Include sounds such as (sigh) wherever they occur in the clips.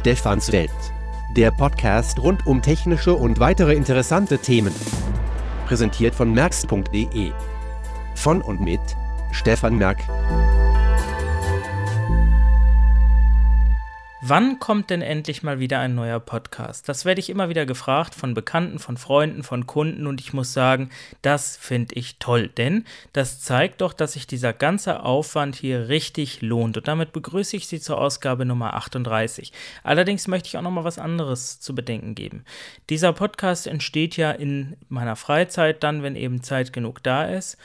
Stefans Welt. Der Podcast rund um technische und weitere interessante Themen. Präsentiert von merx.de. Von und mit Stefan Merk. Wann kommt denn endlich mal wieder ein neuer Podcast? Das werde ich immer wieder gefragt von Bekannten, von Freunden, von Kunden und ich muss sagen, das finde ich toll, denn das zeigt doch, dass sich dieser ganze Aufwand hier richtig lohnt und damit begrüße ich Sie zur Ausgabe Nummer 38. Allerdings möchte ich auch noch mal was anderes zu bedenken geben. Dieser Podcast entsteht ja in meiner Freizeit dann, wenn eben Zeit genug da ist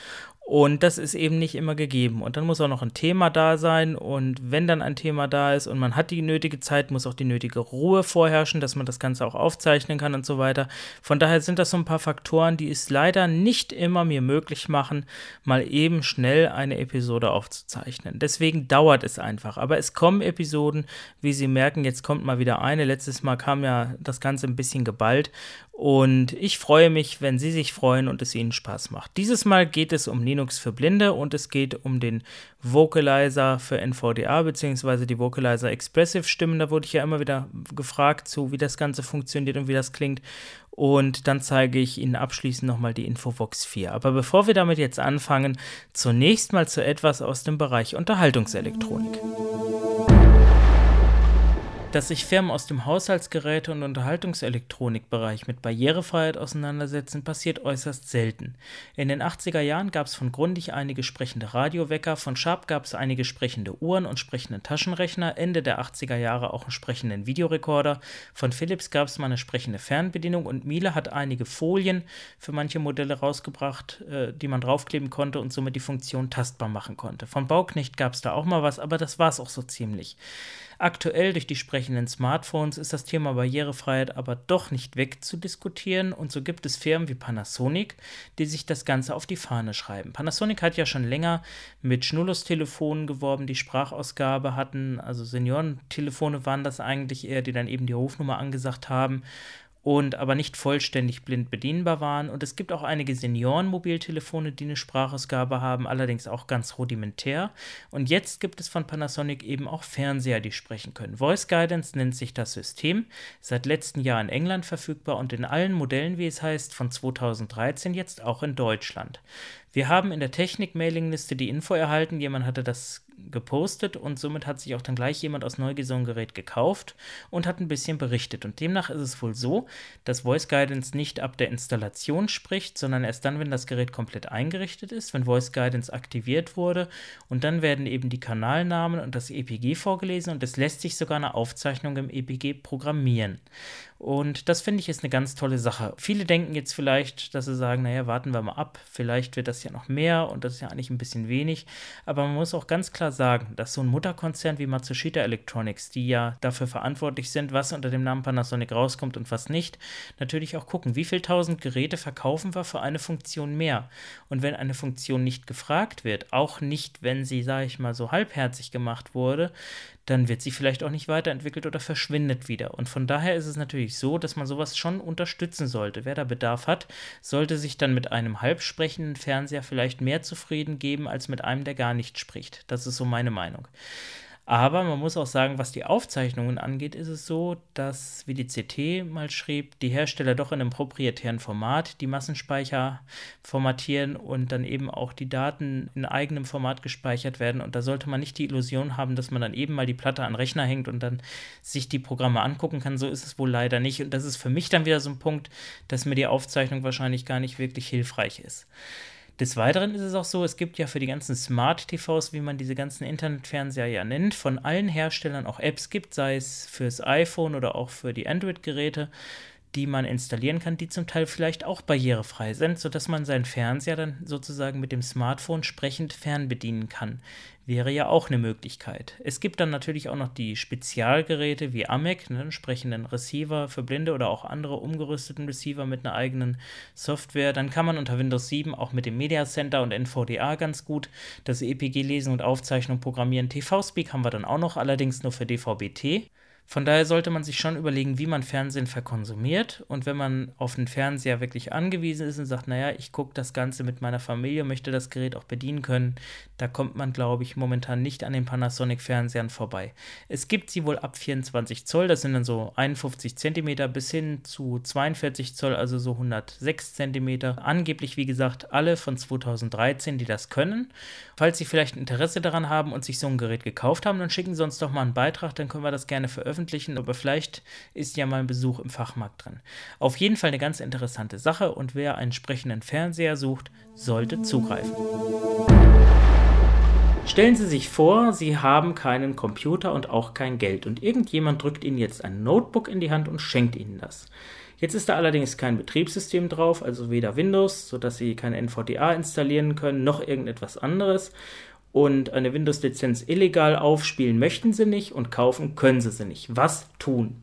und das ist eben nicht immer gegeben. Und dann muss auch noch ein Thema da sein. Und wenn dann ein Thema da ist und man hat die nötige Zeit, muss auch die nötige Ruhe vorherrschen, dass man das Ganze auch aufzeichnen kann und so weiter. Von daher sind das so ein paar Faktoren, die es leider nicht immer mir möglich machen, mal eben schnell eine Episode aufzuzeichnen. Deswegen dauert es einfach. Aber es kommen Episoden, wie Sie merken, jetzt kommt mal wieder eine. Letztes Mal kam ja das Ganze ein bisschen geballt. Und ich freue mich, wenn Sie sich freuen und es Ihnen Spaß macht. Dieses Mal geht es um Linux für Blinde und es geht um den Vocalizer für NVDA bzw. die Vocalizer Expressive Stimmen. Da wurde ich ja immer wieder gefragt zu, wie das Ganze funktioniert und wie das klingt. Und dann zeige ich Ihnen abschließend nochmal die Infovox 4. Aber bevor wir damit jetzt anfangen, zunächst mal zu etwas aus dem Bereich Unterhaltungselektronik. Dass sich Firmen aus dem Haushaltsgeräte- und Unterhaltungselektronikbereich mit Barrierefreiheit auseinandersetzen, passiert äußerst selten. In den 80er Jahren gab es von Grundig einige sprechende Radiowecker, von Sharp gab es einige sprechende Uhren und sprechenden Taschenrechner, Ende der 80er Jahre auch einen sprechenden Videorekorder, von Philips gab es mal eine sprechende Fernbedienung und Miele hat einige Folien für manche Modelle rausgebracht, äh, die man draufkleben konnte und somit die Funktion tastbar machen konnte. Von Bauknecht gab es da auch mal was, aber das war es auch so ziemlich. Aktuell durch die sprechenden Smartphones ist das Thema Barrierefreiheit aber doch nicht wegzudiskutieren. Und so gibt es Firmen wie Panasonic, die sich das Ganze auf die Fahne schreiben. Panasonic hat ja schon länger mit Schnullus-Telefonen geworben, die Sprachausgabe hatten, also Seniorentelefone waren das eigentlich eher, die dann eben die Rufnummer angesagt haben und aber nicht vollständig blind bedienbar waren. Und es gibt auch einige Senioren-Mobiltelefone, die eine Sprachausgabe haben, allerdings auch ganz rudimentär. Und jetzt gibt es von Panasonic eben auch Fernseher, die sprechen können. Voice Guidance nennt sich das System, seit letztem Jahr in England verfügbar und in allen Modellen, wie es heißt, von 2013 jetzt auch in Deutschland. Wir haben in der Technik-Mailingliste die Info erhalten, jemand hatte das gepostet und somit hat sich auch dann gleich jemand aus ein Gerät gekauft und hat ein bisschen berichtet. Und demnach ist es wohl so, dass Voice Guidance nicht ab der Installation spricht, sondern erst dann, wenn das Gerät komplett eingerichtet ist, wenn Voice Guidance aktiviert wurde und dann werden eben die Kanalnamen und das EPG vorgelesen und es lässt sich sogar eine Aufzeichnung im EPG programmieren. Und das finde ich ist eine ganz tolle Sache. Viele denken jetzt vielleicht, dass sie sagen, naja, warten wir mal ab, vielleicht wird das ja noch mehr und das ist ja eigentlich ein bisschen wenig. Aber man muss auch ganz klar sagen, dass so ein Mutterkonzern wie Matsushita Electronics, die ja dafür verantwortlich sind, was unter dem Namen Panasonic rauskommt und was nicht, natürlich auch gucken, wie viel tausend Geräte verkaufen wir für eine Funktion mehr. Und wenn eine Funktion nicht gefragt wird, auch nicht, wenn sie, sage ich mal, so halbherzig gemacht wurde, dann wird sie vielleicht auch nicht weiterentwickelt oder verschwindet wieder. Und von daher ist es natürlich so, dass man sowas schon unterstützen sollte. Wer da Bedarf hat, sollte sich dann mit einem halbsprechenden Fernseher vielleicht mehr zufrieden geben als mit einem, der gar nicht spricht. Das ist so meine Meinung. Aber man muss auch sagen, was die Aufzeichnungen angeht, ist es so, dass, wie die CT mal schrieb, die Hersteller doch in einem proprietären Format die Massenspeicher formatieren und dann eben auch die Daten in eigenem Format gespeichert werden. Und da sollte man nicht die Illusion haben, dass man dann eben mal die Platte an den Rechner hängt und dann sich die Programme angucken kann. So ist es wohl leider nicht. Und das ist für mich dann wieder so ein Punkt, dass mir die Aufzeichnung wahrscheinlich gar nicht wirklich hilfreich ist. Des Weiteren ist es auch so, es gibt ja für die ganzen Smart TVs, wie man diese ganzen Internetfernseher ja nennt, von allen Herstellern auch Apps gibt, sei es fürs iPhone oder auch für die Android-Geräte, die man installieren kann, die zum Teil vielleicht auch barrierefrei sind, sodass man seinen Fernseher dann sozusagen mit dem Smartphone sprechend fernbedienen kann. Wäre ja auch eine Möglichkeit. Es gibt dann natürlich auch noch die Spezialgeräte wie AMEC, ne, entsprechenden Receiver für Blinde oder auch andere umgerüsteten Receiver mit einer eigenen Software. Dann kann man unter Windows 7 auch mit dem Media Center und NVDA ganz gut das EPG lesen und Aufzeichnung programmieren. TV-Speak haben wir dann auch noch, allerdings nur für DVB-T. Von daher sollte man sich schon überlegen, wie man Fernsehen verkonsumiert. Und wenn man auf den Fernseher wirklich angewiesen ist und sagt, naja, ich gucke das Ganze mit meiner Familie, möchte das Gerät auch bedienen können, da kommt man, glaube ich, momentan nicht an den Panasonic-Fernsehern vorbei. Es gibt sie wohl ab 24 Zoll, das sind dann so 51 Zentimeter bis hin zu 42 Zoll, also so 106 Zentimeter. Angeblich, wie gesagt, alle von 2013, die das können. Falls Sie vielleicht Interesse daran haben und sich so ein Gerät gekauft haben, dann schicken Sie uns doch mal einen Beitrag, dann können wir das gerne veröffentlichen veröffentlichen, aber vielleicht ist ja mal ein Besuch im Fachmarkt drin. Auf jeden Fall eine ganz interessante Sache und wer einen entsprechenden Fernseher sucht, sollte zugreifen. Stellen Sie sich vor, Sie haben keinen Computer und auch kein Geld und irgendjemand drückt Ihnen jetzt ein Notebook in die Hand und schenkt Ihnen das. Jetzt ist da allerdings kein Betriebssystem drauf, also weder Windows, sodass Sie kein NVDA installieren können, noch irgendetwas anderes und eine Windows-Lizenz illegal aufspielen möchten sie nicht und kaufen können sie sie nicht. Was tun?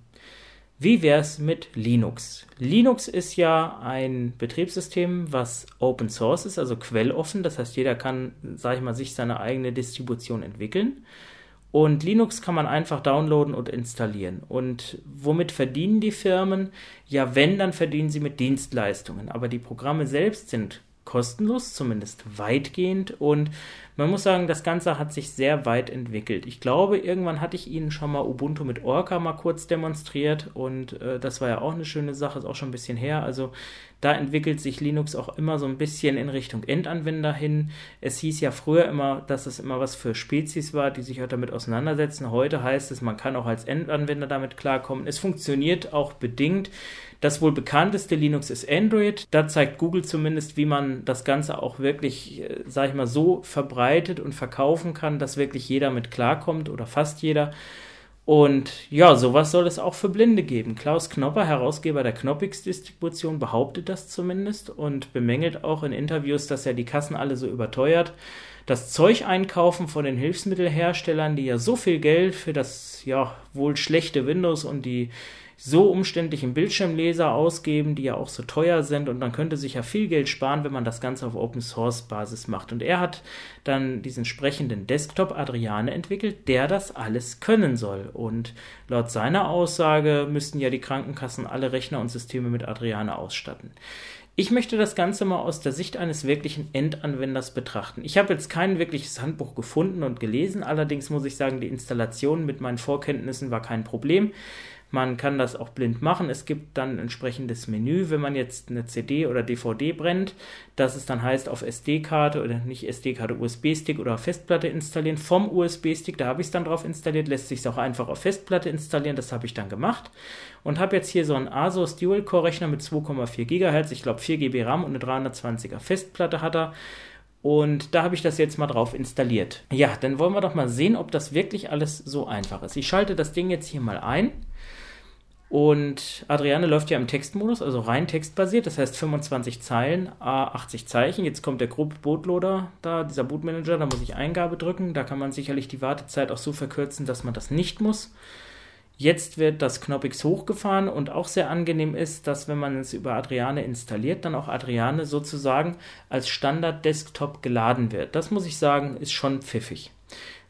Wie wäre es mit Linux? Linux ist ja ein Betriebssystem, was Open Source ist, also quelloffen. Das heißt, jeder kann, sage ich mal, sich seine eigene Distribution entwickeln. Und Linux kann man einfach downloaden und installieren. Und womit verdienen die Firmen? Ja, wenn, dann verdienen sie mit Dienstleistungen. Aber die Programme selbst sind kostenlos, zumindest weitgehend. Und man muss sagen, das Ganze hat sich sehr weit entwickelt. Ich glaube, irgendwann hatte ich Ihnen schon mal Ubuntu mit Orca mal kurz demonstriert und äh, das war ja auch eine schöne Sache, ist auch schon ein bisschen her. Also da entwickelt sich Linux auch immer so ein bisschen in Richtung Endanwender hin. Es hieß ja früher immer, dass es immer was für Spezies war, die sich halt damit auseinandersetzen. Heute heißt es, man kann auch als Endanwender damit klarkommen. Es funktioniert auch bedingt. Das wohl bekannteste Linux ist Android. Da zeigt Google zumindest, wie man das Ganze auch wirklich, äh, sag ich mal, so verbreitet und verkaufen kann, dass wirklich jeder mit klarkommt oder fast jeder. Und ja, sowas soll es auch für Blinde geben. Klaus Knopper, Herausgeber der Knoppix-Distribution, behauptet das zumindest und bemängelt auch in Interviews, dass er die Kassen alle so überteuert. Das Zeug einkaufen von den Hilfsmittelherstellern, die ja so viel Geld für das ja wohl schlechte Windows und die so umständlichen Bildschirmleser ausgeben, die ja auch so teuer sind und man könnte sich ja viel Geld sparen, wenn man das Ganze auf Open Source Basis macht. Und er hat dann diesen sprechenden Desktop Adriane entwickelt, der das alles können soll. Und laut seiner Aussage müssten ja die Krankenkassen alle Rechner und Systeme mit Adriane ausstatten. Ich möchte das Ganze mal aus der Sicht eines wirklichen Endanwenders betrachten. Ich habe jetzt kein wirkliches Handbuch gefunden und gelesen, allerdings muss ich sagen, die Installation mit meinen Vorkenntnissen war kein Problem. Man kann das auch blind machen. Es gibt dann ein entsprechendes Menü, wenn man jetzt eine CD oder DVD brennt, dass es dann heißt auf SD-Karte oder nicht SD-Karte, USB-Stick oder Festplatte installieren. Vom USB-Stick, da habe ich es dann drauf installiert, lässt sich es auch einfach auf Festplatte installieren. Das habe ich dann gemacht und habe jetzt hier so einen Asus Dual-Core-Rechner mit 2,4 GHz. Ich glaube 4 GB RAM und eine 320er Festplatte hat er. Und da habe ich das jetzt mal drauf installiert. Ja, dann wollen wir doch mal sehen, ob das wirklich alles so einfach ist. Ich schalte das Ding jetzt hier mal ein. Und Adriane läuft ja im Textmodus, also rein textbasiert, das heißt 25 Zeilen, a 80 Zeichen. Jetzt kommt der Group Bootloader da, dieser Bootmanager, da muss ich Eingabe drücken. Da kann man sicherlich die Wartezeit auch so verkürzen, dass man das nicht muss. Jetzt wird das Knoppix hochgefahren und auch sehr angenehm ist, dass wenn man es über Adriane installiert, dann auch Adriane sozusagen als Standard-Desktop geladen wird. Das muss ich sagen, ist schon pfiffig.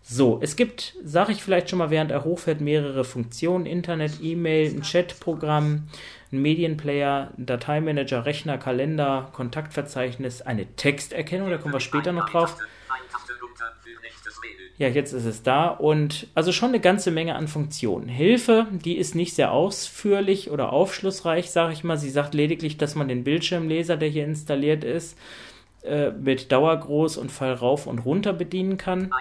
So, es gibt, sage ich vielleicht schon mal, während er hochfährt, mehrere Funktionen: Internet, E-Mail, ein Chatprogramm, ein Medienplayer, ein Dateimanager, Rechner, Kalender, Kontaktverzeichnis, eine Texterkennung, da kommen wir später noch drauf. Ja, jetzt ist es da und also schon eine ganze Menge an Funktionen. Hilfe, die ist nicht sehr ausführlich oder aufschlussreich, sage ich mal. Sie sagt lediglich, dass man den Bildschirmleser, der hier installiert ist, äh, mit Dauergroß und Fall rauf und runter bedienen kann.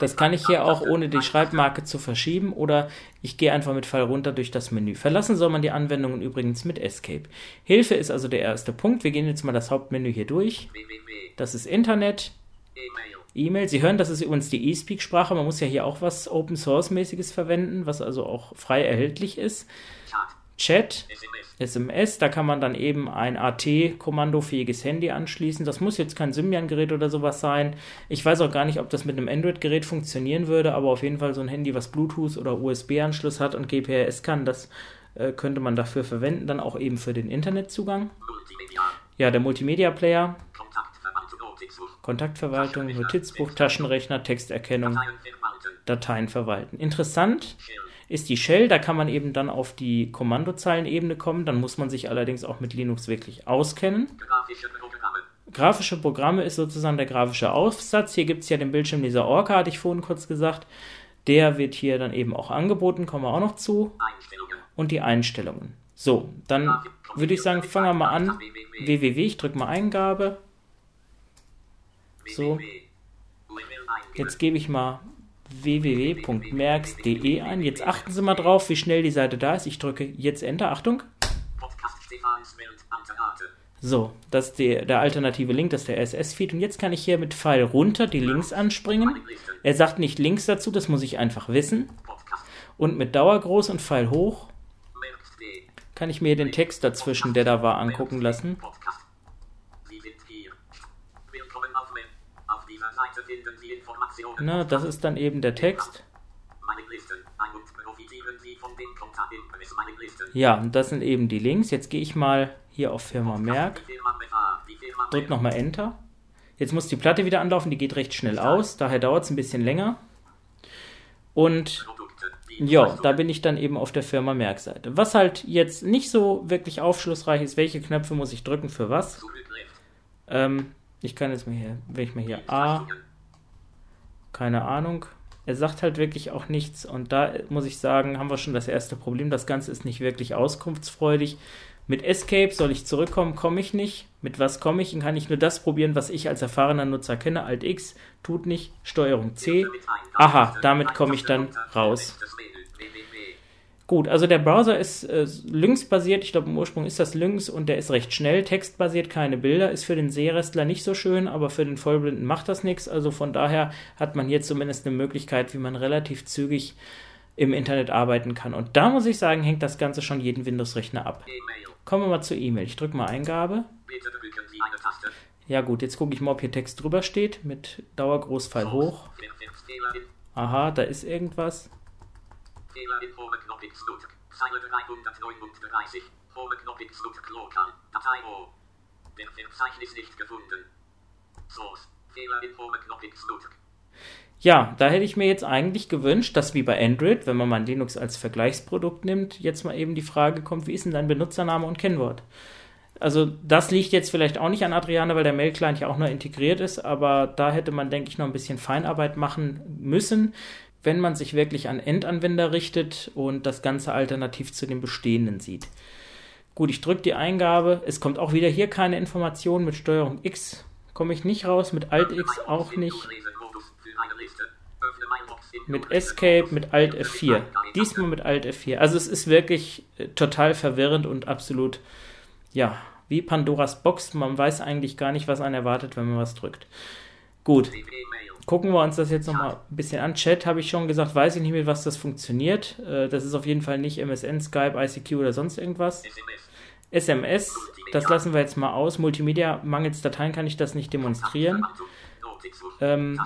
Das kann ich hier auch ohne die Schreibmarke zu verschieben oder ich gehe einfach mit Fall runter durch das Menü. Verlassen soll man die Anwendungen übrigens mit Escape. Hilfe ist also der erste Punkt. Wir gehen jetzt mal das Hauptmenü hier durch. Das ist Internet. E-Mail. Sie hören, das ist übrigens die eSpeak-Sprache. Man muss ja hier auch was Open Source-mäßiges verwenden, was also auch frei erhältlich ist. SMS, da kann man dann eben ein AT-kommandofähiges Handy anschließen. Das muss jetzt kein Symbian-Gerät oder sowas sein. Ich weiß auch gar nicht, ob das mit einem Android-Gerät funktionieren würde, aber auf jeden Fall so ein Handy, was Bluetooth oder USB-Anschluss hat und GPRS kann, das äh, könnte man dafür verwenden, dann auch eben für den Internetzugang. Ja, der Multimedia-Player. Kontaktverwaltung, Notizbuch, Taschenrechner, Texterkennung, Dateien verwalten. Interessant ist die Shell. Da kann man eben dann auf die Kommandozeilenebene kommen. Dann muss man sich allerdings auch mit Linux wirklich auskennen. Grafische Programme. Ist sozusagen der grafische Aufsatz. Hier gibt es ja den Bildschirmleser Orca, hatte ich vorhin kurz gesagt. Der wird hier dann eben auch angeboten, kommen wir auch noch zu. Und die Einstellungen. So, dann würde ich sagen, fangen wir mal an. www, ich drücke mal Eingabe. So. Jetzt gebe ich mal www.merx.de ein. Jetzt achten Sie mal drauf, wie schnell die Seite da ist. Ich drücke jetzt Enter. Achtung. So, das ist der, der alternative Link, das ist der RSS-Feed. Und jetzt kann ich hier mit Pfeil runter die Links anspringen. Er sagt nicht Links dazu, das muss ich einfach wissen. Und mit Dauer groß und Pfeil hoch kann ich mir den Text dazwischen, der da war, angucken lassen. Podcast. Sie sind hier. Willkommen auf Mer. Auf dieser Seite finden Sie Informationen. Na, das ist dann eben der Text. Ja, und das sind eben die Links. Jetzt gehe ich mal hier auf Firma Merck, Firma drück nochmal Enter. Jetzt muss die Platte wieder anlaufen, die geht recht schnell aus, daher dauert es ein bisschen länger. Und ja, da bin ich dann eben auf der Firma Merck-Seite. Was halt jetzt nicht so wirklich aufschlussreich ist, welche Knöpfe muss ich drücken für was. Ähm, ich kann jetzt mal hier, wenn ich mal hier A, keine Ahnung. Er sagt halt wirklich auch nichts und da muss ich sagen, haben wir schon das erste Problem. Das Ganze ist nicht wirklich auskunftsfreudig. Mit Escape soll ich zurückkommen, komme ich nicht. Mit was komme ich? Dann kann ich nur das probieren, was ich als erfahrener Nutzer kenne. Alt X tut nicht, Steuerung C. Aha, damit komme ich dann raus. Gut, also der Browser ist äh, Lynx-basiert. Ich glaube, im Ursprung ist das Lynx und der ist recht schnell. Textbasiert, keine Bilder. Ist für den Sehrestler nicht so schön, aber für den Vollblinden macht das nichts. Also von daher hat man hier zumindest eine Möglichkeit, wie man relativ zügig im Internet arbeiten kann. Und da muss ich sagen, hängt das Ganze schon jeden Windows-Rechner ab. Kommen wir mal zur E-Mail. Ich drücke mal Eingabe. Ja gut, jetzt gucke ich mal, ob hier Text drüber steht. Mit Dauergroßpfeil hoch. Aha, da ist irgendwas. Fehler in Home-Knopf X Nut. Zeile 339. Home-Knopf X Nut Lokal. Datei O. Der Verzeichnis nicht gefunden. Source. Fehler in Home-Knopf X Nut. Ja, da hätte ich mir jetzt eigentlich gewünscht, dass wie bei Android, wenn man mal Linux als Vergleichsprodukt nimmt, jetzt mal eben die Frage kommt, wie ist denn dein Benutzername und Kennwort? Also das liegt jetzt vielleicht auch nicht an Adriana, weil der Mail-Client ja auch nur integriert ist, aber da hätte man, denke ich, noch ein bisschen Feinarbeit machen müssen, wenn man sich wirklich an Endanwender richtet und das Ganze alternativ zu den bestehenden sieht. Gut, ich drücke die Eingabe. Es kommt auch wieder hier keine Information. Mit Steuerung X komme ich nicht raus, mit Alt X auch nicht. Mit Escape, mit Alt F4. Diesmal mit Alt F4. Also es ist wirklich äh, total verwirrend und absolut, ja, wie Pandoras Box. Man weiß eigentlich gar nicht, was einen erwartet, wenn man was drückt. Gut, gucken wir uns das jetzt nochmal ein bisschen an. Chat habe ich schon gesagt, weiß ich nicht, mit was das funktioniert. Äh, Das ist auf jeden Fall nicht MSN, Skype, ICQ oder sonst irgendwas. SMS, das lassen wir jetzt mal aus. Multimedia, mangels Dateien kann ich das nicht demonstrieren. Ähm,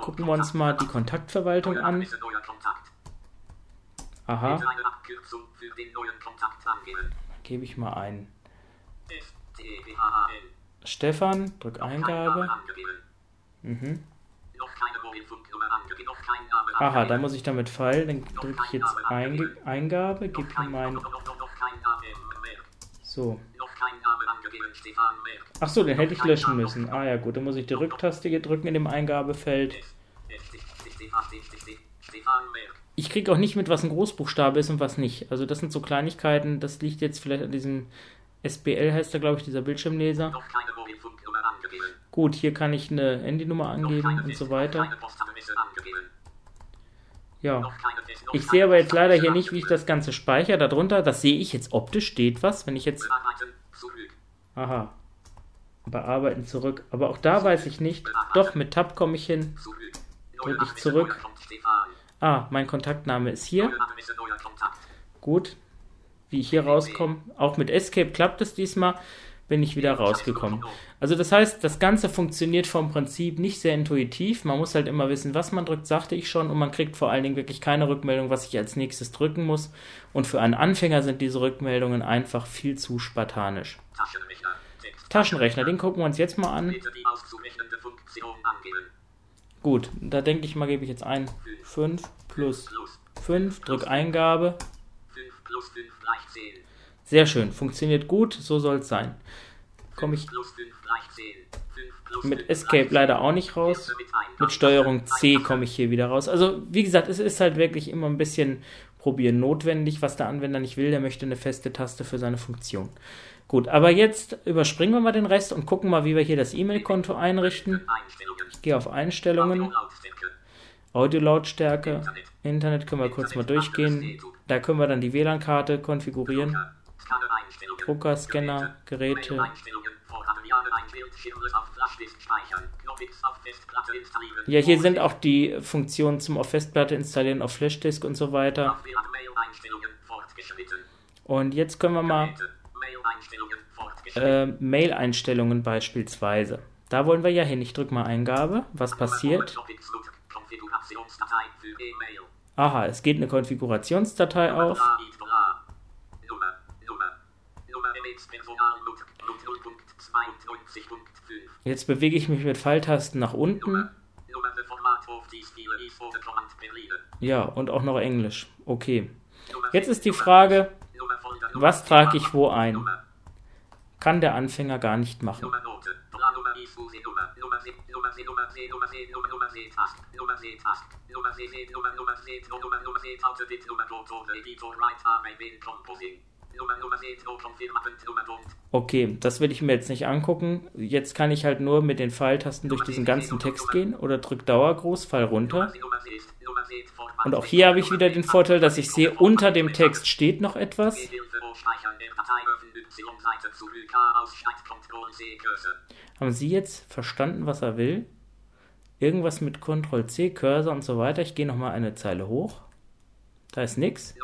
gucken wir uns mal die Kontaktverwaltung an. Aha, gebe ich mal ein. Stefan, drück Eingabe. Mhm. Aha, da muss ich damit Pfeil, dann drücke ich jetzt Einge Eingabe, gebe hier mein. So. Ach so, den hätte ich löschen müssen. Ah ja, gut, dann muss ich die Rücktaste hier drücken in dem Eingabefeld. Ich kriege auch nicht mit, was ein Großbuchstabe ist und was nicht. Also das sind so Kleinigkeiten, das liegt jetzt vielleicht an diesem SBL heißt der, glaube ich, dieser Bildschirmleser. Gut, hier kann ich eine Handynummer angeben und so weiter. Ja. Ich sehe aber jetzt leider hier nicht, wie ich das Ganze speichere. Darunter, das sehe ich jetzt optisch, steht was. Wenn ich jetzt. Aha. Bearbeiten zurück. Aber auch da weiß ich nicht. Doch, mit Tab komme ich hin. Drücke ich zurück. Ah, mein Kontaktname ist hier. Gut. Wie ich hier rauskomme. Auch mit Escape klappt es diesmal. Bin ich wieder rausgekommen. Also das heißt, das Ganze funktioniert vom Prinzip nicht sehr intuitiv. Man muss halt immer wissen, was man drückt, sagte ich schon. Und man kriegt vor allen Dingen wirklich keine Rückmeldung, was ich als nächstes drücken muss. Und für einen Anfänger sind diese Rückmeldungen einfach viel zu spartanisch. Taschenrechner, den gucken wir uns jetzt mal an. Gut, da denke ich mal, gebe ich jetzt ein 5 plus 5, drück Eingabe. 5 plus 5 gleich 10. Sehr schön, funktioniert gut, so soll es sein. Komme ich Plus 5 gleich 10. 5 plus mit 5 Escape leider auch nicht raus. 10. Mit Steuerung C komme ich hier wieder raus. Also, wie gesagt, es ist halt wirklich immer ein bisschen probieren notwendig, was der Anwender nicht will. Der möchte eine feste Taste für seine Funktion. Gut, aber jetzt überspringen wir mal den Rest und gucken mal, wie wir hier das E-Mail-Konto einrichten. Ich gehe auf Einstellungen. Audiolautstärke, Internet können wir kurz mal durchgehen. Da können wir dann die WLAN-Karte konfigurieren. Drucker, Scanner, Geräte. Ja, hier sind auch die Funktionen zum auf Festplatte installieren, auf Flashdisk und so weiter. Und jetzt können wir mal äh, Mail-Einstellungen beispielsweise. Da wollen wir ja hin. Ich drücke mal Eingabe. Was passiert? Aha, es geht eine Konfigurationsdatei auf. Jetzt bewege ich mich mit Pfeiltasten nach unten. Ja, und auch noch Englisch. Okay. Jetzt ist die Frage, was trage ich wo ein? Kann der Anfänger gar nicht machen. Okay, das will ich mir jetzt nicht angucken. Jetzt kann ich halt nur mit den Pfeiltasten durch diesen ganzen Text gehen oder drück Dauergroß, Pfeil runter. Und auch hier habe ich wieder den Vorteil, dass ich sehe, unter dem Text steht noch etwas. Haben Sie jetzt verstanden, was er will? Irgendwas mit Ctrl C, Cursor und so weiter. Ich gehe nochmal eine Zeile hoch. Da ist nichts.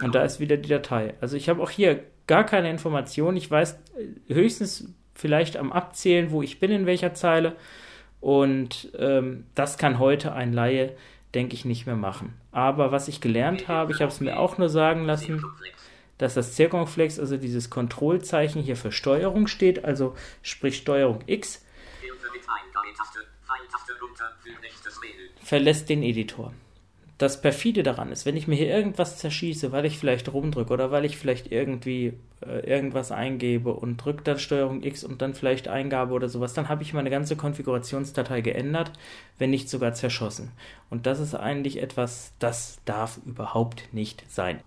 Und da ist wieder die Datei. Also ich habe auch hier gar keine Information. Ich weiß äh, höchstens vielleicht am Abzählen, wo ich bin, in welcher Zeile. Und ähm, das kann heute ein Laie, denke ich, nicht mehr machen. Aber was ich gelernt habe, ich habe es mir auch nur sagen lassen, dass das Zirkumflex, also dieses Kontrollzeichen hier für Steuerung steht, also sprich Steuerung X, verlässt den Editor. Das perfide daran ist, wenn ich mir hier irgendwas zerschieße, weil ich vielleicht rumdrücke oder weil ich vielleicht irgendwie äh, irgendwas eingebe und drücke dann Steuerung X und dann vielleicht Eingabe oder sowas, dann habe ich meine ganze Konfigurationsdatei geändert, wenn nicht sogar zerschossen. Und das ist eigentlich etwas, das darf überhaupt nicht sein.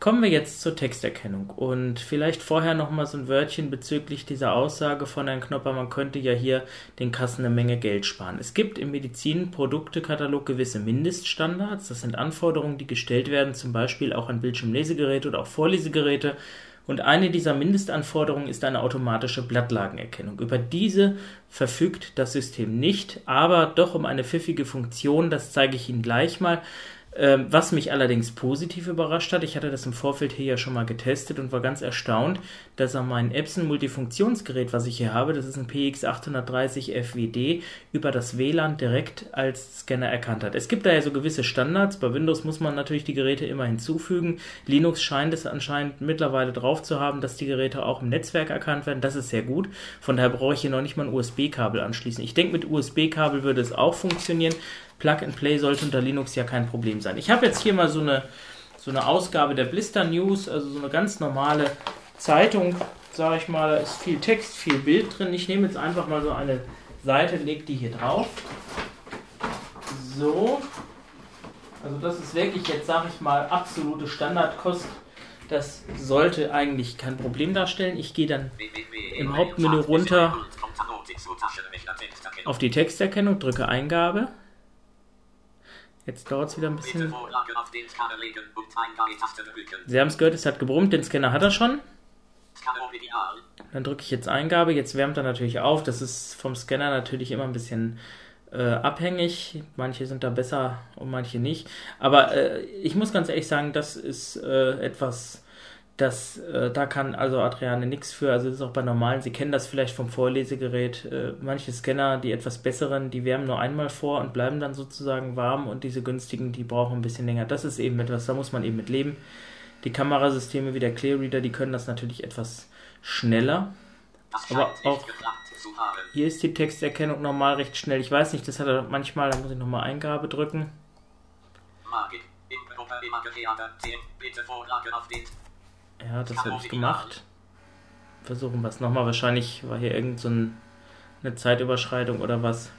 Kommen wir jetzt zur Texterkennung und vielleicht vorher noch mal so ein Wörtchen bezüglich dieser Aussage von Herrn Knopper, man könnte ja hier den Kassen eine Menge Geld sparen. Es gibt im Medizinproduktekatalog gewisse Mindeststandards, das sind Anforderungen, die gestellt werden, zum Beispiel auch an Bildschirmlesegeräte oder auch Vorlesegeräte. Und eine dieser Mindestanforderungen ist eine automatische Blattlagenerkennung. Über diese verfügt das System nicht, aber doch um eine pfiffige Funktion, das zeige ich Ihnen gleich mal. Ähm, was mich allerdings positiv überrascht hat, ich hatte das im Vorfeld hier ja schon mal getestet und war ganz erstaunt, dass er mein Epson Multifunktionsgerät, was ich hier habe, das ist ein PX830 FWD, über das WLAN direkt als Scanner erkannt hat. Es gibt da ja so gewisse Standards, bei Windows muss man natürlich die Geräte immer hinzufügen. Linux scheint es anscheinend mittlerweile drauf zu haben, dass die Geräte auch im Netzwerk erkannt werden. Das ist sehr gut. Von daher brauche ich hier noch nicht mal ein USB-Kabel anschließen. Ich denke, mit USB-Kabel würde es auch funktionieren. Plug and Play sollte unter Linux ja kein Problem sein. Ich habe jetzt hier mal so eine, so eine Ausgabe der Blister News, also so eine ganz normale Zeitung, sage ich mal. Da ist viel Text, viel Bild drin. Ich nehme jetzt einfach mal so eine Seite, lege die hier drauf. So. Also das ist wirklich jetzt, sage ich mal, absolute Standardkost. Das sollte eigentlich kein Problem darstellen. Ich gehe dann Im Hauptmenü runter auf die Texterkennung, drücke Eingabe. Jetzt dauert es wieder ein bisschen. Sie haben es gehört, es hat gebrummt, den Scanner hat er schon. Dann drücke ich jetzt Eingabe, jetzt wärmt er natürlich auf. Das ist vom Scanner natürlich immer ein bisschen äh, abhängig. Manche sind da besser und manche nicht. Aber äh, ich muss ganz ehrlich sagen, das ist äh, etwas, das, äh, da kann also Adriane nichts für. Also das ist auch bei normalen, Sie kennen das vielleicht vom Vorlesegerät. Äh, manche Scanner, die etwas besseren, die wärmen nur einmal vor und bleiben dann sozusagen warm und diese günstigen, die brauchen ein bisschen länger. Das ist eben etwas, da muss man eben mit leben. Die Kamerasysteme wie der ClearReader, die können das natürlich etwas schneller. Aber auch hier ist die Texterkennung normal recht schnell. Ich weiß nicht, das hat er manchmal, da muss ich nochmal Eingabe drücken. Oper Image Theater 10. Bitte Vorlage auf den Ja, das habe ich gemacht. Versuchen wir es nochmal. Wahrscheinlich war hier irgend so ein, eine Zeitüberschreitung oder was.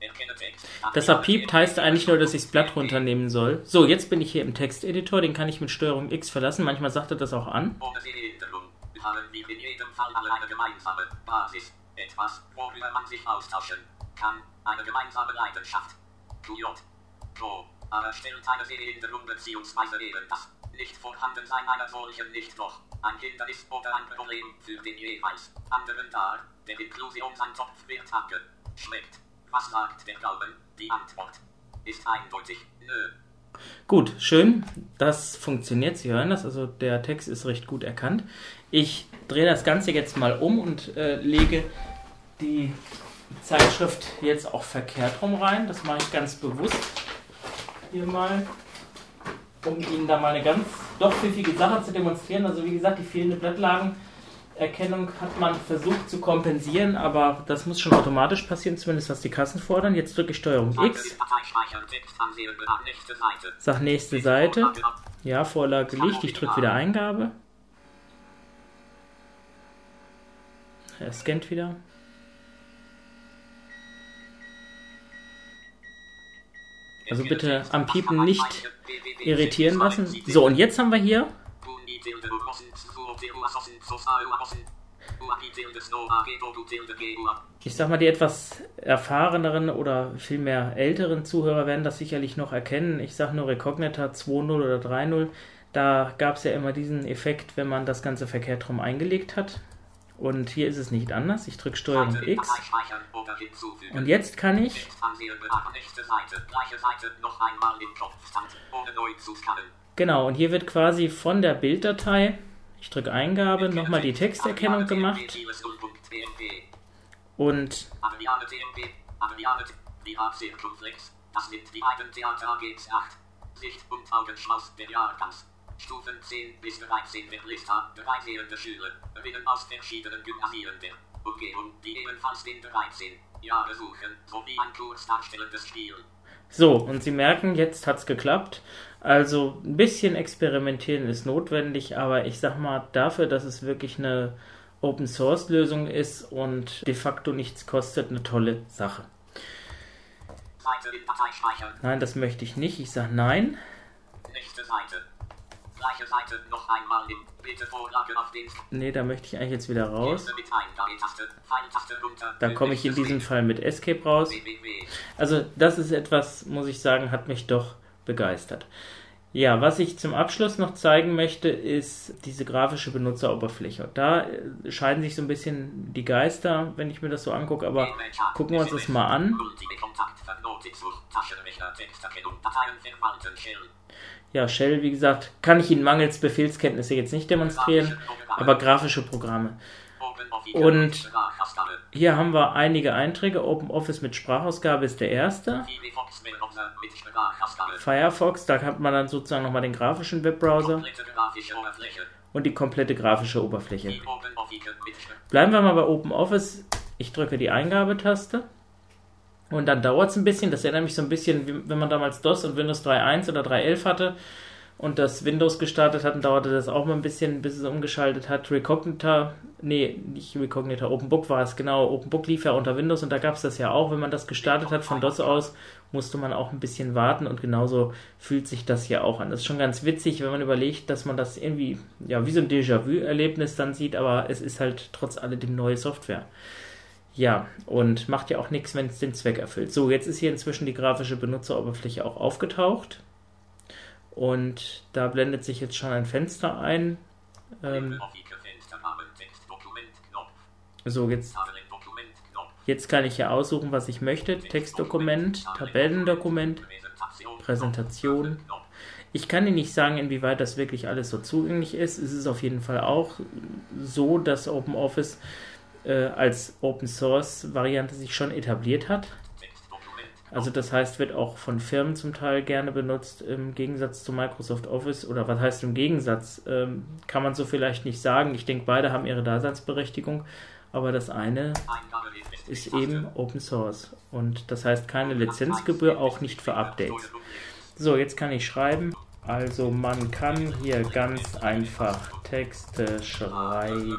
Erkenne Text. Das erpiept heißt eigentlich nur, dass ich das Blatt runternehmen soll. So, jetzt bin ich hier im Texteditor. Den kann ich mit Steuerung X verlassen. Manchmal sagt er das auch an. Haben wir in jedem Fall eine gemeinsame Basis. Etwas, worüber man sich austauschen kann. Eine gemeinsame Leidenschaft. QJ. Pro. Aber stellt eine Sehhintergrund beziehungsweise eben das Nicht-Vorhandensein einer solchen nicht doch ein Hindernis oder ein Problem für den jeweils anderen dar, der Inklusionseintopf wird abgeschmeckt. Was sagt der Glauben? Die Antwort ist eindeutig nö. Gut, schön. Das funktioniert. Sie hören das. Also der Text ist recht gut erkannt. Ich drehe das Ganze jetzt mal um und äh, lege die Zeitschrift jetzt auch verkehrt rum rein. Das mache ich ganz bewusst hier mal, um Ihnen da mal eine ganz doch pfiffige Sache zu demonstrieren. Also wie gesagt, die fehlende Blattlagenerkennung hat man versucht zu kompensieren, aber das muss schon automatisch passieren, zumindest was die Kassen fordern. Jetzt drücke ich Steuerung X, sag nächste Seite. Ja, Vorlage liegt. Ich drücke wieder Eingabe. Er scannt wieder. Also bitte am Piepen nicht irritieren lassen. So, und jetzt haben wir hier ich sag mal, die etwas erfahreneren oder vielmehr älteren Zuhörer werden das sicherlich noch erkennen. Ich sag nur Recognita 2.0 oder 3.0. Da gab es ja immer diesen Effekt, wenn man das Ganze verkehrt rum eingelegt hat. Und hier ist es nicht anders. Ich drücke Steuerung X. Und jetzt kann ich, genau, und hier wird quasi von der Bilddatei, ich drücke Eingabe, nochmal die Texterkennung gemacht. Und das sind die beiden Theater AGs 8. Sicht- und Augenschmaus der Jahrgangs. Stufen 10 bis 13 der Lista, dreisehende Schüler, Willen aus verschiedenen Gymnasien der Umgebung, die ebenfalls den 13 Jahre suchen, sowie ein kurzdarstellendes Spiel. So, und Sie merken, jetzt hat's geklappt. Also ein bisschen experimentieren ist notwendig, aber ich sag mal, dafür, dass es wirklich eine Open Source Lösung ist und de facto nichts kostet, eine tolle Sache. Nein, das möchte ich nicht. Ich sage nein. nächste Seite. Gleiche Seite, noch einmal in, bitte Vorlage auf den Nee, da möchte ich eigentlich jetzt wieder raus. Da komme ich in diesem Fall mit Escape raus. Also das ist etwas, muss ich sagen, hat mich doch begeistert. Ja, was ich zum Abschluss noch zeigen möchte, ist diese grafische Benutzeroberfläche. Da äh, scheiden sich so ein bisschen die Geister, wenn ich mir das so angucke, aber gucken wir uns das mal an. Ja, Shell, wie gesagt, kann ich Ihnen mangels Befehlskenntnisse jetzt nicht demonstrieren, aber grafische Programme. Und- Hier haben wir einige Einträge. OpenOffice mit Sprachausgabe ist der erste. Firefox da hat man dann sozusagen nochmal den grafischen Webbrowser und die komplette grafische Oberfläche. Bleiben wir mal bei OpenOffice. Ich drücke die Eingabetaste und dann dauert es ein bisschen. Das erinnert mich so ein bisschen, wie wenn man damals DOS und Windows 3.1 oder 3.11 hatte und das Windows gestartet hat, dann dauerte das auch mal ein bisschen, bis es umgeschaltet hat. Recognita, nee, nicht Recognita, OpenBook war es, genau. OpenBook lief ja unter Windows und da gab es das ja auch. Wenn man das gestartet hat von DOS aus, musste man auch ein bisschen warten und genauso fühlt sich das hier auch an. Das ist schon ganz witzig, wenn man überlegt, dass man das irgendwie, ja, wie so ein Déjà-vu-Erlebnis dann sieht, aber es ist halt trotz alledem neue Software. Ja, und macht ja auch nichts, wenn es den Zweck erfüllt. So, jetzt ist hier inzwischen die grafische Benutzeroberfläche auch aufgetaucht. Und da blendet sich jetzt schon ein Fenster ein. Ähm, so, jetzt, jetzt kann ich hier aussuchen, was ich möchte. Textdokument, Tabellendokument, Präsentation. Ich kann Ihnen nicht sagen, inwieweit das wirklich alles so zugänglich ist. Es ist auf jeden Fall auch so, dass OpenOffice äh, als Open Source Variante sich schon etabliert hat. Also das heißt, wird auch von Firmen zum Teil gerne benutzt, im Gegensatz zu Microsoft Office. Oder was heißt im Gegensatz? Ähm, kann man so vielleicht nicht sagen. Ich denke, beide haben ihre Daseinsberechtigung. aber das eine ist eben Open Source und das heißt keine Lizenzgebühr, auch nicht für Updates. So, jetzt kann ich schreiben. Also man kann hier ganz einfach Texte schreiben.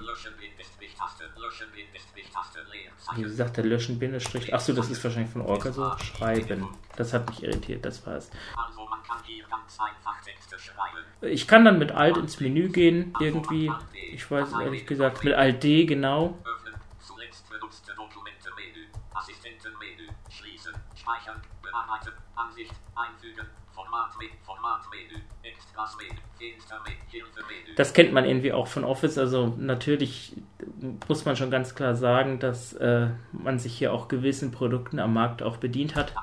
Wie gesagt, der Löschen Bindestrich. Achso, das ist wahrscheinlich von Orca so. Schreiben. Das hat mich irritiert, das war's. Also man kann hier ganz einfach Texte schreiben. Ich kann dann mit Alt ins Menü gehen, irgendwie. Ich weiß ehrlich gesagt, mit Alt D, genau. Öffnen. Zuletzt benutzte Dokumente Menü. Assistentenmenü. Schließen. Speichern. Bearbeiten. Ansicht. Einfügen. Das kennt man irgendwie auch von Office. Also natürlich muss man schon ganz klar sagen, dass äh, man sich hier auch gewissen Produkten am Markt auch bedient hat.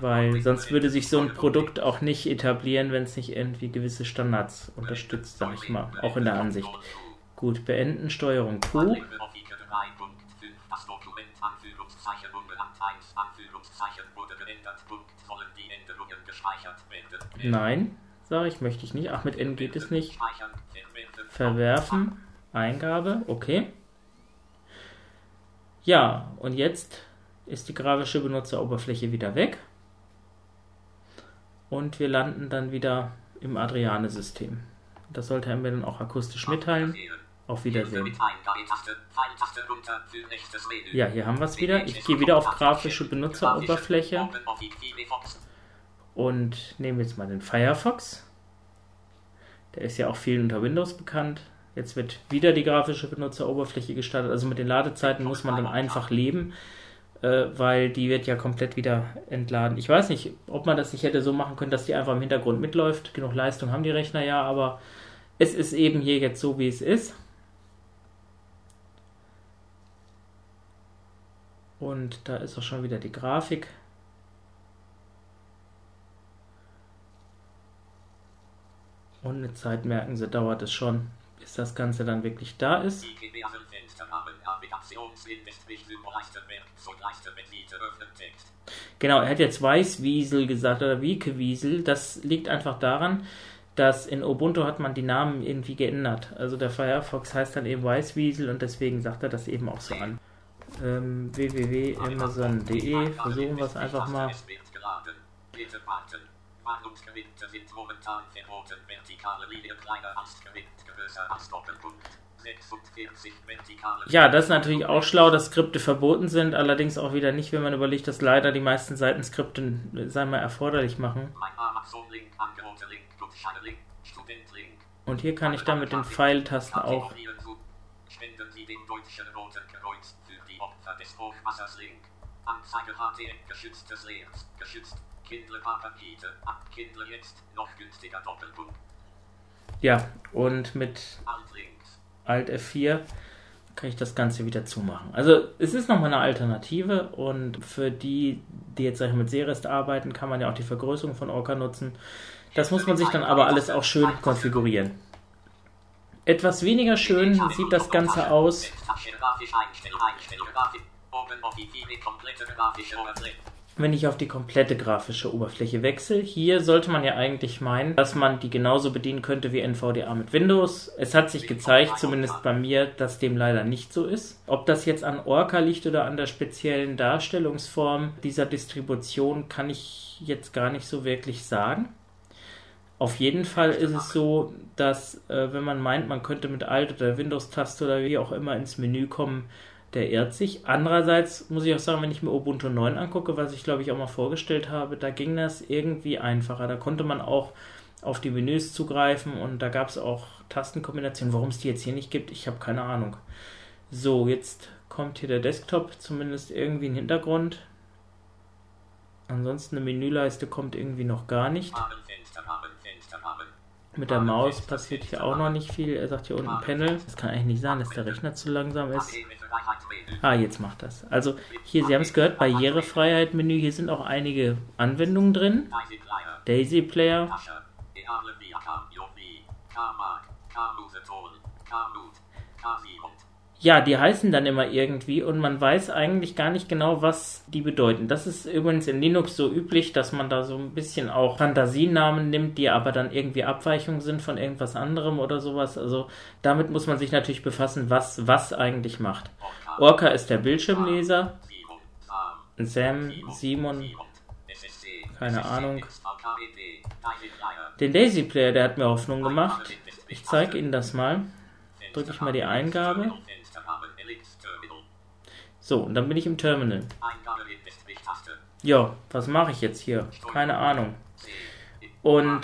Weil sonst würde sich so ein Produkt auch nicht etablieren, wenn es nicht irgendwie gewisse Standards unterstützt, sag ich mal, auch in der Ansicht. Gut, beenden, Steuerung Q. Anlegen auf Icke 3.5. Das Dokument Anführungszeichen umbenannt 1 Anführungszeichen wurde geändert. Punkt. Nein, sage ich, möchte ich nicht. Ach, mit N geht es nicht. Verwerfen. Eingabe, okay. Ja, und jetzt ist die grafische Benutzeroberfläche wieder weg. Und wir landen dann wieder im Adriane-System. Das sollte er mir dann auch akustisch mitteilen. Auf Wiedersehen. Ja, hier haben wir es wieder. Ich gehe wieder auf grafische Benutzeroberfläche. Und nehme jetzt mal den Firefox. Der ist ja auch vielen unter Windows bekannt. Jetzt wird wieder die grafische Benutzeroberfläche gestartet. Also mit den Ladezeiten muss man dann einfach leben, äh, weil die wird ja komplett wieder entladen. Ich weiß nicht, ob man das nicht hätte so machen können, dass die einfach im Hintergrund mitläuft. Genug Leistung haben die Rechner ja, aber es ist eben hier jetzt so, wie es ist. Und da ist auch schon wieder die Grafik. Und eine Zeit merken Sie, dauert es schon, bis das Ganze dann wirklich da ist. Genau, er hat jetzt Weißwiesel gesagt oder Wiekewiesel. Das liegt einfach daran, dass in Ubuntu hat man die Namen irgendwie geändert. Also der Firefox heißt dann eben Weißwiesel und deswegen sagt er das eben auch so an. Ähm, www.amazon.de, versuchen wir es einfach mal. Warnungsgewichte sind momentan verboten. Vertikale Linie kleiner als Gewicht, größer als Doppelpunkt. 46 vertikale Ja, das ist natürlich auch schlau, dass Skripte verboten sind, allerdings auch wieder nicht, wenn man überlegt, dass leider die meisten Seiten Skripte, sagen wir, erforderlich machen. Und hier kann ich dann mit den Pfeiltasten auch. Spenden Sie dem Deutschen Roten Kreuz für die Opfer des Hochwassers Link. Anzeige HTM, geschütztes Leers, geschützt. Ja, und mit Alt links. Alt F4 kann ich das Ganze wieder zumachen. Also es ist nochmal eine Alternative und für die, die jetzt ich, mit Serest arbeiten, kann man ja auch die Vergrößerung von Orca nutzen. Das muss man sich dann aber alles auch schön konfigurieren. Etwas weniger schön sieht das Ganze aus. Wenn ich auf die komplette grafische Oberfläche wechsle. Hier sollte man ja eigentlich meinen, dass man die genauso bedienen könnte wie NVDA mit Windows. Es hat sich gezeigt, zumindest bei mir, dass dem leider nicht so ist. Ob das jetzt an Orca liegt oder an der speziellen Darstellungsform dieser Distribution, kann ich jetzt gar nicht so wirklich sagen. Auf jeden Fall ist es so, dass äh, wenn man meint, man könnte mit Alt oder Windows-Taste oder wie auch immer ins Menü kommen, der irrt sich. Andererseits muss ich auch sagen, wenn ich mir Ubuntu 9 angucke, was ich glaube ich auch mal vorgestellt habe, da ging das irgendwie einfacher. Da konnte man auch auf die Menüs zugreifen und da gab es auch Tastenkombinationen. Warum es die jetzt hier nicht gibt, ich habe keine Ahnung. So, jetzt kommt hier der Desktop zumindest irgendwie in den Hintergrund. Ansonsten eine Menüleiste kommt irgendwie noch gar nicht. Rahmen. Mit der Maus passiert hier auch noch nicht viel. Er sagt hier unten Panel. Das kann eigentlich nicht sein, dass der Rechner zu langsam ist. Ah, jetzt macht das. Also hier, Sie haben es gehört, Barrierefreiheit-Menü. Hier sind auch einige Anwendungen drin. Daisy Player. Ja, die heißen dann immer irgendwie und man weiß eigentlich gar nicht genau, was die bedeuten. Das ist übrigens in Linux so üblich, dass man da so ein bisschen auch Fantasienamen nimmt, die aber dann irgendwie Abweichungen sind von irgendwas anderem oder sowas. Also damit muss man sich natürlich befassen, was was eigentlich macht. Orca ist der Bildschirmleser. Sam, Simon, keine Ahnung. Den Daisy Player, der hat mir Hoffnung gemacht. Ich zeige Ihnen das mal. Drücke ich mal die Eingabe. So, und dann bin ich im Terminal. Ja, was mache ich jetzt hier? Keine Ahnung. Und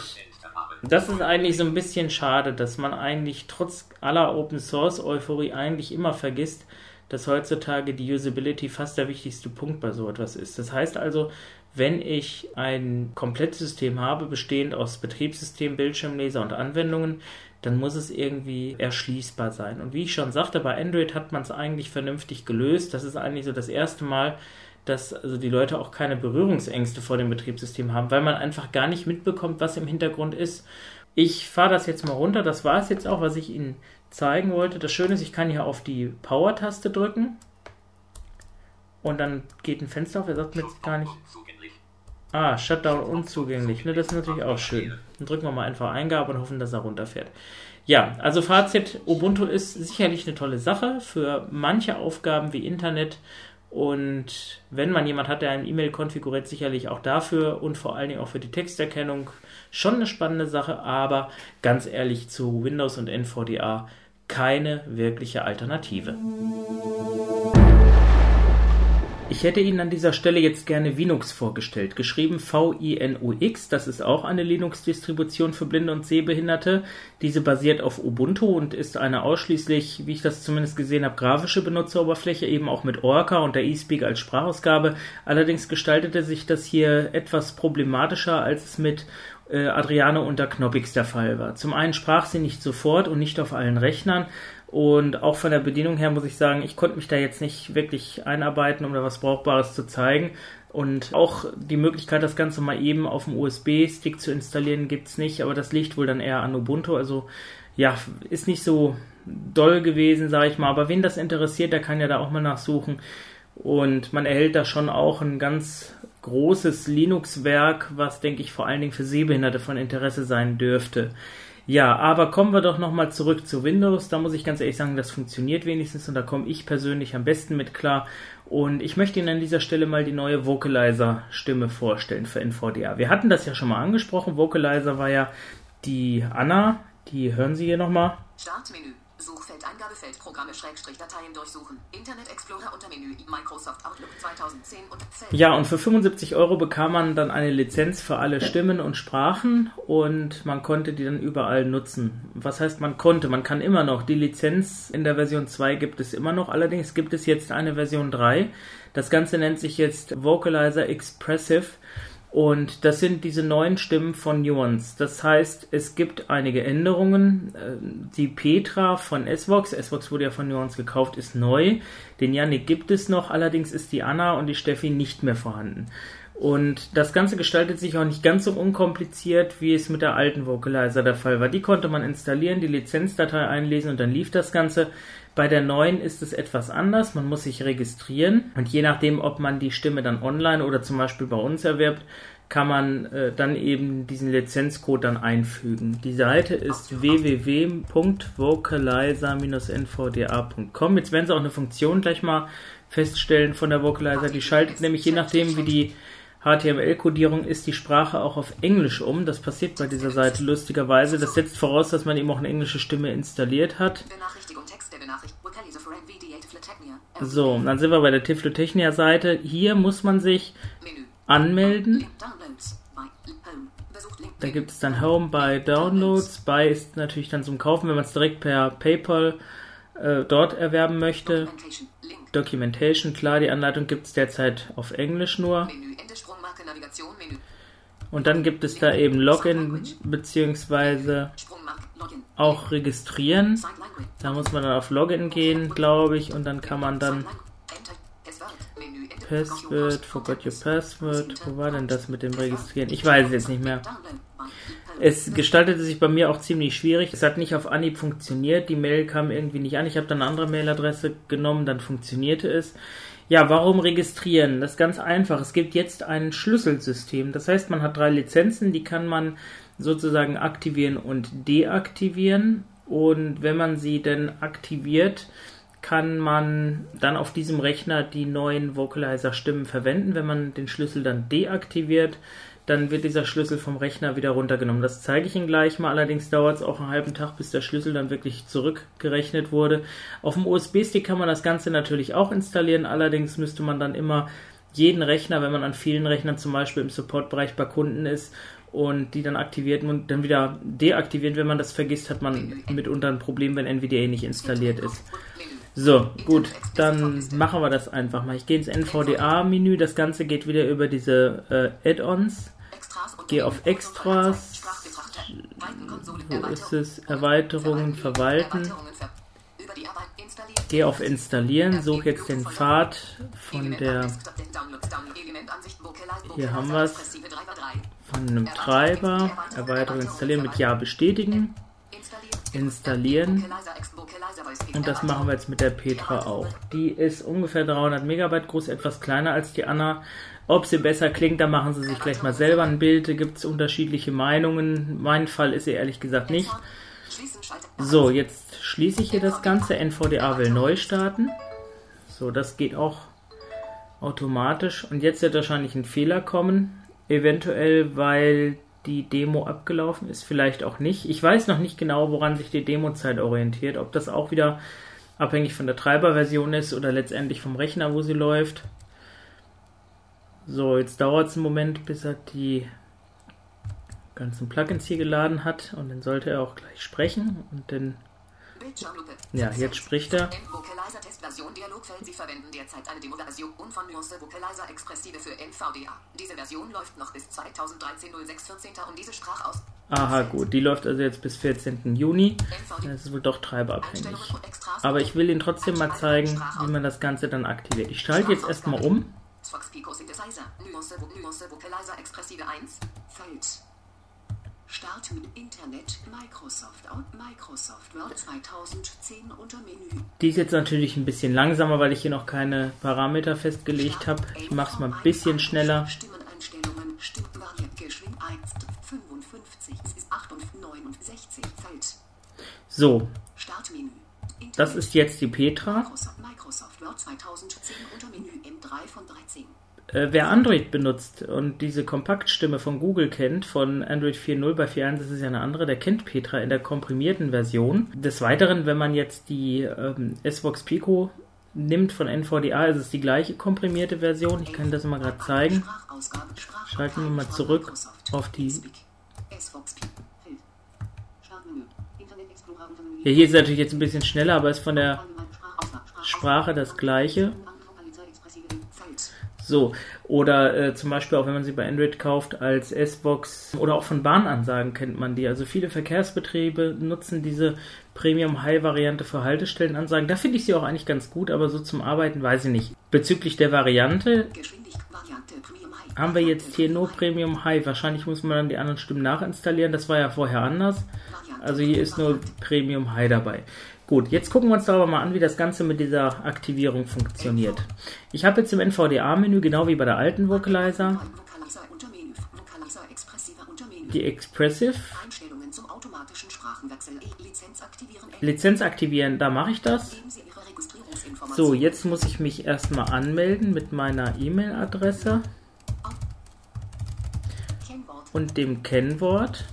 das ist eigentlich so ein bisschen schade, dass man eigentlich trotz aller Open Source Euphorie eigentlich immer vergisst, dass heutzutage die Usability fast der wichtigste Punkt bei so etwas ist. Das heißt also, wenn ich ein komplettes System habe, bestehend aus Betriebssystem, Bildschirmleser und Anwendungen, dann muss es irgendwie erschließbar sein. Und wie ich schon sagte, bei Android hat man es eigentlich vernünftig gelöst. Das ist eigentlich so das erste Mal, dass also die Leute auch keine Berührungsängste vor dem Betriebssystem haben, weil man einfach gar nicht mitbekommt, was im Hintergrund ist. Ich fahre das jetzt mal runter. Das war es jetzt auch, was ich Ihnen zeigen wollte. Das Schöne ist, ich kann hier auf die Power-Taste drücken und dann geht ein Fenster auf. Er sagt mir jetzt gar nicht. Ah, Shutdown unzugänglich. Ne, das ist natürlich auch schön. Dann drücken wir mal einfach Eingabe und hoffen, dass er runterfährt. Ja, also Fazit, Ubuntu ist sicherlich eine tolle Sache für manche Aufgaben wie Internet und wenn man jemand hat, der ein E-Mail konfiguriert, sicherlich auch dafür und vor allen Dingen auch für die Texterkennung schon eine spannende Sache, aber ganz ehrlich zu Windows und NVDA keine wirkliche Alternative. Ich hätte Ihnen an dieser Stelle jetzt gerne Vinux vorgestellt, geschrieben V-I-N-U-X. Das ist auch eine Linux-Distribution für Blinde und Sehbehinderte. Diese basiert auf Ubuntu und ist eine ausschließlich, wie ich das zumindest gesehen habe, grafische Benutzeroberfläche, eben auch mit Orca und der eSpeak als Sprachausgabe. Allerdings gestaltete sich das hier etwas problematischer, als es mit äh, Adriane unter Knoppix der Fall war. Zum einen sprach sie nicht sofort und nicht auf allen Rechnern. Und auch von der Bedienung her muss ich sagen, ich konnte mich da jetzt nicht wirklich einarbeiten, um da was Brauchbares zu zeigen. Und auch die Möglichkeit, das Ganze mal eben auf dem USB-Stick zu installieren, gibt es nicht, aber das liegt wohl dann eher an Ubuntu. Also ja, ist nicht so doll gewesen, sage ich mal. Aber wen das interessiert, der kann ja da auch mal nachsuchen. Und man erhält da schon auch ein ganz großes Linux-Werk, was, denke ich, vor allen Dingen für Sehbehinderte von Interesse sein dürfte. Ja, aber kommen wir doch nochmal zurück zu Windows. Da muss ich ganz ehrlich sagen, das funktioniert wenigstens und da komme ich persönlich am besten mit klar. Und ich möchte Ihnen an dieser Stelle mal die neue Vocalizer-Stimme vorstellen für NVDA. Wir hatten das ja schon mal angesprochen. Vocalizer war ja die Anna. Die hören Sie hier nochmal. Startmenü. Suchfeld Eingabefeld Programme Schrägstrich Dateien durchsuchen. Internet Explorer unter Menü Microsoft Outlook 2010 und Feld. Ja, und für 75 Euro bekam man dann eine Lizenz für alle Stimmen und Sprachen und man konnte die dann überall nutzen. Was heißt man konnte? Man kann immer noch. Die Lizenz in der Version 2 gibt es immer noch. Allerdings gibt es jetzt eine Version 3. Das Ganze nennt sich jetzt Vocalizer Expressive. Und das sind diese neuen Stimmen von Nuance. Das heißt, es gibt einige Änderungen. Äh, die Petra von S-Vox, S-Vox wurde ja von Nuance gekauft, ist neu. Den Yannick gibt es noch, allerdings ist die Anna und die Steffi nicht mehr vorhanden. Und das Ganze gestaltet sich auch nicht ganz so unkompliziert, wie es mit der alten Vocalizer der Fall war. Die konnte man installieren, die Lizenzdatei einlesen und dann lief das Ganze. Bei der neuen ist es etwas anders. Man muss sich registrieren und je nachdem, ob man die Stimme dann online oder zum Beispiel bei uns erwirbt, kann man äh, dann eben diesen Lizenzcode dann einfügen. Die Seite ist www.vocalizer-nvda.com. Jetzt werden Sie auch eine Funktion gleich mal feststellen von der Vocalizer. Die schaltet nämlich je nachdem, wie die HTML-Kodierung ist die Sprache auch auf Englisch um. Das passiert bei dieser Seite lustigerweise. Das setzt voraus, dass man eben auch eine englische Stimme installiert hat. So, dann sind wir bei der Tiflotechnia-Seite. Hier muss man sich anmelden. Da gibt es dann Home bei Downloads. Bei ist natürlich dann zum Kaufen, wenn man es direkt per PayPal äh, dort erwerben möchte. Documentation, klar, die Anleitung gibt es derzeit auf Englisch nur. Und dann gibt es da eben Login bzw. auch registrieren. Da muss man dann auf Login gehen, glaube ich, und dann kann man dann Password, forgot your password. Wo war denn das mit dem Registrieren? Ich weiß es jetzt nicht mehr. Es gestaltete sich bei mir auch ziemlich schwierig. Es hat nicht auf Anhieb funktioniert. Die Mail kam irgendwie nicht an. Ich habe dann eine andere Mailadresse genommen, dann funktionierte es. Ja, warum registrieren? Das ist ganz einfach. Es gibt jetzt ein Schlüsselsystem. Das heißt, man hat drei Lizenzen, die kann man sozusagen aktivieren und deaktivieren. Und wenn man sie denn aktiviert, kann man dann auf diesem Rechner die neuen Vocalizer-Stimmen verwenden. Wenn man den Schlüssel dann deaktiviert, dann wird dieser Schlüssel vom Rechner wieder runtergenommen. Das zeige ich Ihnen gleich mal. Allerdings dauert es auch einen halben Tag, bis der Schlüssel dann wirklich zurückgerechnet wurde. Auf dem USB-Stick kann man das Ganze natürlich auch installieren. Allerdings müsste man dann immer jeden Rechner, wenn man an vielen Rechnern zum Beispiel im Supportbereich bei Kunden ist und die dann aktiviert und dann wieder deaktivieren. Wenn man das vergisst, hat man mitunter ein Problem, wenn NVDA nicht installiert ist. So, gut, dann machen wir das einfach mal. Ich gehe ins NVDA-Menü. Das Ganze geht wieder über diese äh, Add-ons. Gehe auf Extras. Wo ist es? Erweiterungen verwalten. Gehe auf Installieren. Suche jetzt den Pfad von der. Hier haben wir es. Von einem Treiber. Erweiterung installieren mit Ja bestätigen installieren. Und das machen wir jetzt mit der Petra auch. Die ist ungefähr 300 Megabyte groß, etwas kleiner als die Anna. Ob sie besser klingt, da machen sie sich gleich mal selber ein Bild. Da gibt es unterschiedliche Meinungen. Mein Fall ist sie ehrlich gesagt nicht. So, jetzt schließe ich hier das Ganze. NVDA will neu starten. So, das geht auch automatisch. Und jetzt wird wahrscheinlich ein Fehler kommen. Eventuell, weil die Demo abgelaufen ist, vielleicht auch nicht. Ich weiß noch nicht genau, woran sich die Demozeit orientiert, ob das auch wieder abhängig von der Treiberversion ist oder letztendlich vom Rechner, wo sie läuft. So, jetzt dauert es einen Moment, bis er die ganzen Plugins hier geladen hat und dann sollte er auch gleich sprechen und dann ja, jetzt spricht er. Vocalizer-Testversion Dialogfeld. Sie verwenden derzeit eine Demo-Version von Nuance Vocalizer Expressive für NVDA. Diese Version läuft noch bis 2013 06 14. und diese Sprachaus. Aha, gut. Die läuft also jetzt bis 14. Juni. Das ist wohl doch treiberabhängig. Aber ich will Ihnen trotzdem mal zeigen, wie man das Ganze dann aktiviert. Ich schalte jetzt erstmal um. Fox Pico Synthesizer. Nuance, Nuance Vocalizer Expressive 1. Feld. Start mit Internet Microsoft und Microsoft Word 2010 unter Menü. Die ist jetzt natürlich ein bisschen langsamer, weil ich hier noch keine Parameter festgelegt habe. Ich mache es mal ein bisschen schneller. Stimmeneinstellungen, Stimmvariant, 55, ist 68, Feld. So. Startmenü. Das ist jetzt die Petra. Microsoft Word 2010 Äh, wer Android benutzt und diese Kompaktstimme von Google kennt, von Android 4.0 bei 4.1 ist es ja eine andere, der kennt Petra in der komprimierten Version. Des Weiteren, wenn man jetzt die ähm, S-Vox Pico nimmt von NVDA, ist es die gleiche komprimierte Version. Ich kann das mal gerade zeigen. Schalten wir mal zurück auf die. Ja, hier ist es natürlich jetzt ein bisschen schneller, aber ist von der Sprache das gleiche. So, oder äh, zum Beispiel auch wenn man sie bei Android kauft als S-Box oder auch von Bahnansagen kennt man die. Also viele Verkehrsbetriebe nutzen diese Premium-High-Variante für Haltestellenansagen. Da finde ich sie auch eigentlich ganz gut, aber so zum Arbeiten weiß ich nicht. Bezüglich der Variante haben wir jetzt hier nur Premium High. Wahrscheinlich muss man dann die anderen Stimmen nachinstallieren. Das war ja vorher anders. Also hier ist nur Premium High dabei. Gut, jetzt gucken wir uns aber mal an, wie das Ganze mit dieser Aktivierung funktioniert. Ich habe jetzt im NVDA-Menü, genau wie bei der alten Vocalizer, die Expressive. Lizenz aktivieren, da mache ich das. So, jetzt muss ich mich erstmal anmelden mit meiner E-Mail-Adresse und dem Kennwort.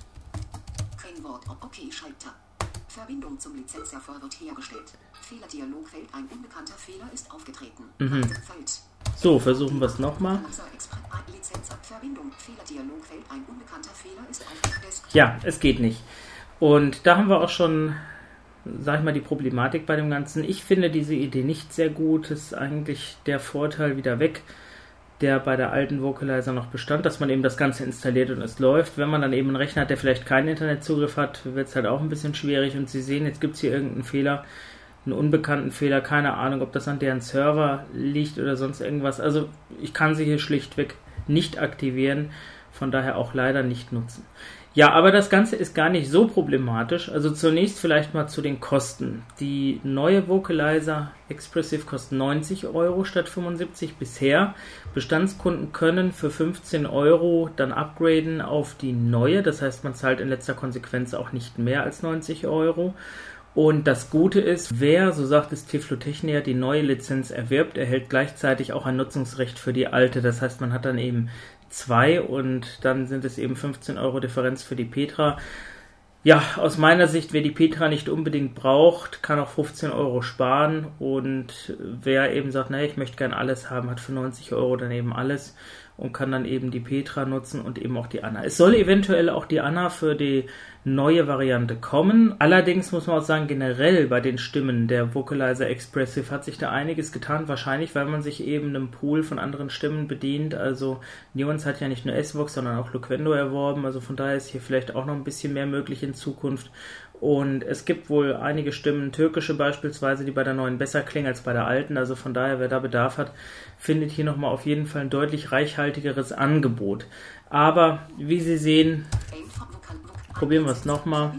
Verbindung zum Lizenzserver wird hergestellt. Fehlerdialogfeld, ein unbekannter Fehler ist aufgetreten. Mhm. So, versuchen wir es nochmal. Ja, es geht nicht. Und da haben wir auch schon, sag ich mal, die Problematik bei dem Ganzen. Ich finde diese Idee nicht sehr gut. Ist eigentlich der Vorteil wieder weg der bei der alten Vocalizer noch bestand, dass man eben das Ganze installiert und es läuft. Wenn man dann eben einen Rechner hat, der vielleicht keinen Internetzugriff hat, wird es halt auch ein bisschen schwierig und Sie sehen, jetzt gibt es hier irgendeinen Fehler, einen unbekannten Fehler, keine Ahnung, ob das an deren Server liegt oder sonst irgendwas. Also ich kann sie hier schlichtweg nicht aktivieren, von daher auch leider nicht nutzen. Ja, aber das Ganze ist gar nicht so problematisch. Also zunächst vielleicht mal zu den Kosten. Die neue Vocalizer Expressive kostet 90 Euro statt 75 bisher. Bestandskunden können für 15 Euro dann upgraden auf die neue. Das heißt, man zahlt in letzter Konsequenz auch nicht mehr als 90 Euro. Und das Gute ist, wer, so sagt es Tiflotechnia, die neue Lizenz erwirbt, erhält gleichzeitig auch ein Nutzungsrecht für die alte. Das heißt, man hat dann eben zwei und dann sind es eben 15 Euro Differenz für die Petra. Ja, aus meiner Sicht, wer die Petra nicht unbedingt braucht, kann auch 15 Euro sparen und wer eben sagt, naja, ich möchte gern alles haben, hat für 90 Euro dann eben alles und kann dann eben die Petra nutzen und eben auch die Anna. Es soll eventuell auch die Anna für die neue Variante kommen. Allerdings muss man auch sagen, generell bei den Stimmen der Vocalizer Expressive hat sich da einiges getan. Wahrscheinlich, weil man sich eben einem Pool von anderen Stimmen bedient. Also Nuance hat ja nicht nur S-Vox, sondern auch Loquendo erworben. Also von daher ist hier vielleicht auch noch ein bisschen mehr möglich in Zukunft. Und es gibt wohl einige Stimmen, türkische beispielsweise, die bei der neuen besser klingen als bei der alten. Also von daher, wer da Bedarf hat, findet hier nochmal auf jeden Fall ein deutlich reichhaltigeres Angebot. Aber wie Sie sehen, probieren wir es nochmal.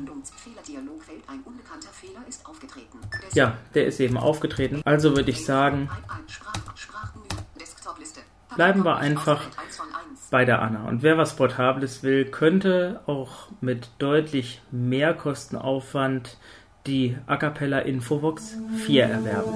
Ja, der ist eben aufgetreten. Also würde ich sagen, bleiben wir einfach bei der Anna. Und wer was Portables will, könnte auch mit deutlich mehr Kostenaufwand die Acapella Infovox 4 erwerben.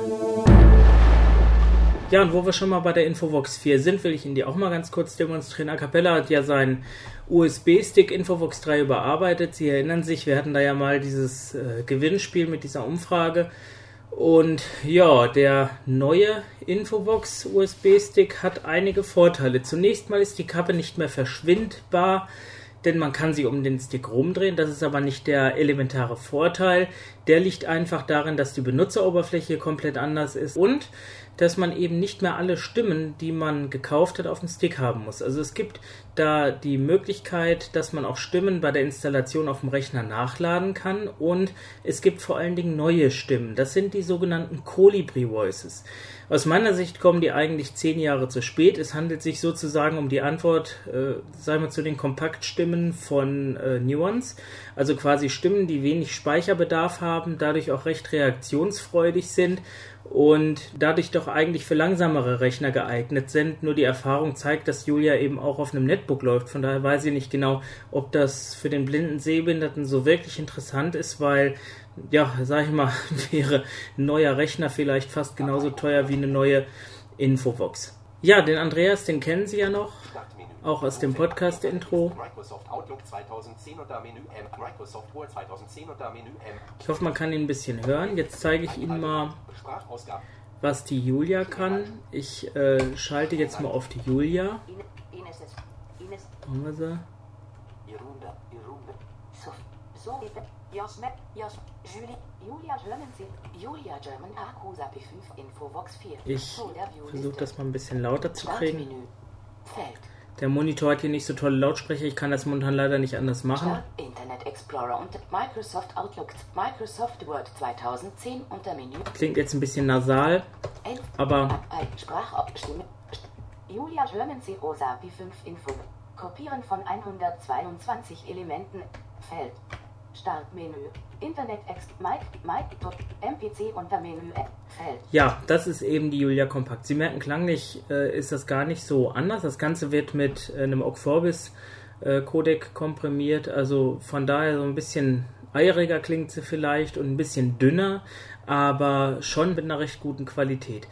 Ja, und wo wir schon mal bei der Infovox 4 sind, will ich Ihnen die auch mal ganz kurz demonstrieren. Acapella hat ja seinen USB-Stick Infovox 3 überarbeitet. Sie erinnern sich, wir hatten da ja mal dieses äh, Gewinnspiel mit dieser Umfrage. Und ja, der neue Infobox USB-Stick hat einige Vorteile. Zunächst mal ist die Kappe nicht mehr verschwindbar, denn man kann sie um den Stick rumdrehen. Das ist aber nicht der elementare Vorteil. Der liegt einfach darin, dass die Benutzeroberfläche komplett anders ist und dass man eben nicht mehr alle Stimmen, die man gekauft hat, auf dem Stick haben muss. Also es gibt da die Möglichkeit, dass man auch Stimmen bei der Installation auf dem Rechner nachladen kann und es gibt vor allen Dingen neue Stimmen. Das sind die sogenannten Colibri Voices. Aus meiner Sicht kommen die eigentlich zehn Jahre zu spät. Es handelt sich sozusagen um die Antwort, äh, sagen wir zu den Kompaktstimmen von äh, Nuance. Also quasi Stimmen, die wenig Speicherbedarf haben, dadurch auch recht reaktionsfreudig sind und dadurch doch eigentlich für langsamere Rechner geeignet sind. Nur die Erfahrung zeigt, dass Julia eben auch auf einem Netbook läuft. Von daher weiß ich nicht genau, ob das für den blinden Sehbehinderten so wirklich interessant ist, weil, ja, sag ich mal, (laughs) wäre ein neuer Rechner vielleicht fast genauso teuer wie eine neue Infovox. Ja, den Andreas, den kennen Sie ja noch auch aus dem Podcast-Intro. Ich hoffe, man kann ihn ein bisschen hören. Jetzt zeige ich Ihnen mal, was die Julia kann. Ich äh, schalte jetzt mal auf die Julia. Machen wir sie. Ich versuche das mal ein bisschen lauter zu kriegen. Der Monitor hat hier nicht so tolle Lautsprecher, ich kann das momentan leider nicht anders machen. Internet Explorer und Microsoft Outlook, Microsoft Word 2010 unter Menü. Klingt jetzt ein bisschen nasal, aber. Sprachstimme. Julia German C. Rosa wie 5 Info. Kopieren von 122 Elementen. Feld. Startmenü. Internet Ext Mike, Mike, MPC unter Menü Feld. Ja, das ist eben die Julia Kompakt. Sie merken, klanglich äh, ist das gar nicht so anders. Das Ganze wird mit äh, einem Ogg Vorbis äh, Codec komprimiert, also von daher so ein bisschen eieriger klingt sie vielleicht und ein bisschen dünner, aber schon mit einer recht guten Qualität.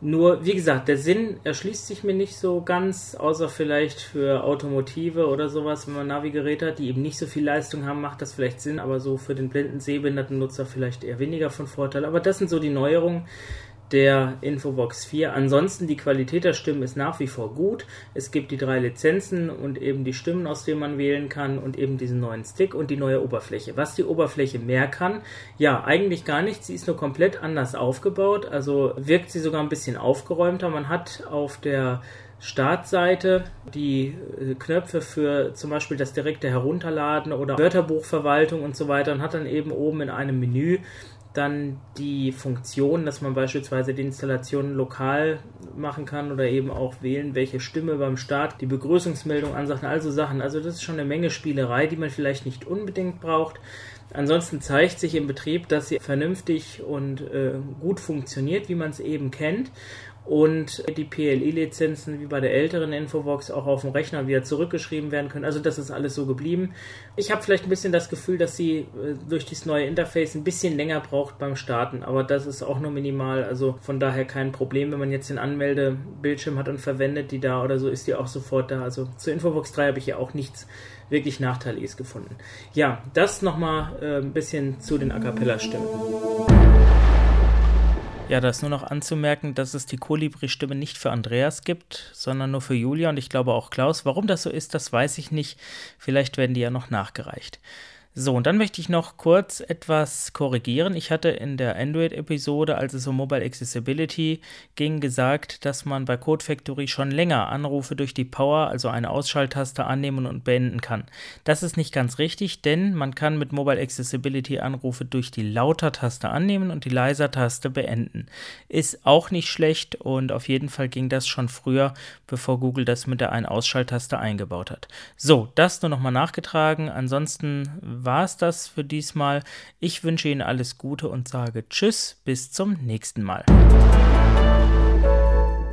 Nur, wie gesagt, der Sinn erschließt sich mir nicht so ganz, außer vielleicht für Automotive oder sowas, wenn man Navigeräte hat, die eben nicht so viel Leistung haben, macht das vielleicht Sinn, aber so für den blinden sehbehinderten Nutzer vielleicht eher weniger von Vorteil. Aber das sind so die Neuerungen, der Infobox 4. Ansonsten die Qualität der Stimmen ist nach wie vor gut. Es gibt die drei Lizenzen und eben die Stimmen, aus denen man wählen kann und eben diesen neuen Stick und die neue Oberfläche. Was die Oberfläche mehr kann? Ja, eigentlich gar nichts. Sie ist nur komplett anders aufgebaut. Also wirkt sie sogar ein bisschen aufgeräumter. Man hat auf der Startseite die äh, Knöpfe für zum Beispiel das direkte Herunterladen oder Wörterbuchverwaltung und so weiter und hat dann eben oben in einem Menü dann die Funktion, dass man beispielsweise die Installation lokal machen kann oder eben auch wählen, welche Stimme beim Start die Begrüßungsmeldung ansagt, also Sachen. Also das ist schon eine Menge Spielerei, die man vielleicht nicht unbedingt braucht. Ansonsten zeigt sich im Betrieb, dass sie vernünftig und äh, gut funktioniert, wie man es eben kennt und die PLI-Lizenzen wie bei der älteren Infobox auch auf dem Rechner wieder zurückgeschrieben werden können. Also das ist alles so geblieben. Ich habe vielleicht ein bisschen das Gefühl, dass sie äh, durch dieses neue Interface ein bisschen länger braucht beim Starten, aber das ist auch nur minimal. Also von daher kein Problem, wenn man jetzt den Anmeldebildschirm hat und verwendet die da oder so, ist die auch sofort da. Also zur Infobox 3 habe ich ja auch nichts wirklich Nachteiliges gefunden. Ja, das nochmal äh, ein bisschen zu den A Cappella-Stimmen. Ja, da ist nur noch anzumerken, dass es die Kolibri-Stimme nicht für Andreas gibt, sondern nur für Julia und ich glaube auch Klaus. Warum das so ist, das weiß ich nicht. Vielleicht werden die ja noch nachgereicht. So, und dann möchte ich noch kurz etwas korrigieren. Ich hatte in der Android-Episode, als es um Mobile Accessibility ging, gesagt, dass man bei Code Factory schon länger Anrufe durch die Power, also eine Ausschalttaste, annehmen und beenden kann. Das ist nicht ganz richtig, denn man kann mit Mobile Accessibility Anrufe durch die Lauter-Taste annehmen und die Leiser-Taste beenden. Ist auch nicht schlecht und auf jeden Fall ging das schon früher, bevor Google das mit der Ein-Ausschalttaste eingebaut hat. So, das nur nochmal nachgetragen. Ansonsten war es das für diesmal. Ich wünsche Ihnen alles Gute und sage Tschüss, bis zum nächsten Mal.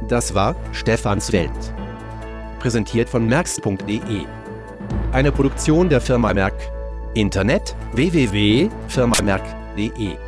Das war Stefans Welt. Präsentiert von merx.de. Eine Produktion der Firma Merck. Internet www.firmamerk.de